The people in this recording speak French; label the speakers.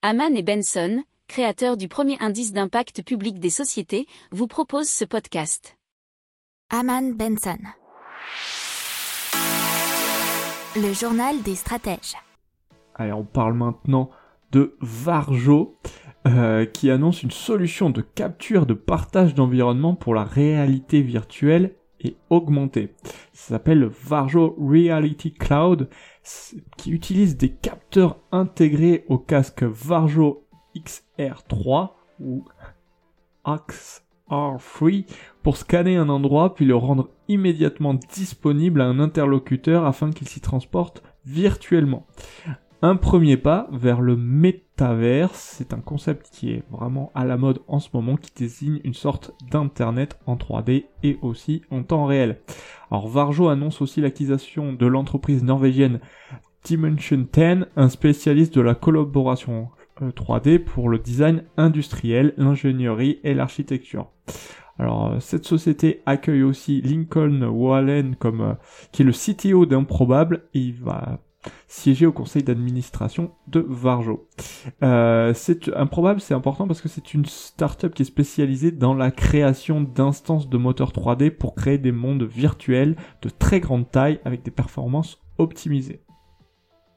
Speaker 1: Haman et Benson, créateurs du premier indice d'impact public des sociétés, vous proposent ce podcast.
Speaker 2: Haman Benson. Le journal des stratèges.
Speaker 3: Allez, on parle maintenant de Varjo, euh, qui annonce une solution de capture de partage d'environnement pour la réalité virtuelle et augmentée. Ça s'appelle le Varjo Reality Cloud, qui utilise des capteurs intégrés au casque Varjo XR3 ou XR3 pour scanner un endroit puis le rendre immédiatement disponible à un interlocuteur afin qu'il s'y transporte virtuellement. Un premier pas vers le métaverse, c'est un concept qui est vraiment à la mode en ce moment, qui désigne une sorte d'internet en 3D et aussi en temps réel. Alors Varjo annonce aussi l'acquisition de l'entreprise norvégienne Dimension 10, un spécialiste de la collaboration 3D euh, pour le design industriel, l'ingénierie et l'architecture. Alors euh, cette société accueille aussi Lincoln Wallen comme euh, qui est le CTO d'Improbable et il va siéger au conseil d'administration de Varjo. Euh, c'est improbable, c'est important parce que c'est une startup qui est spécialisée dans la création d'instances de moteurs 3D pour créer des mondes virtuels de très grande taille avec des performances optimisées.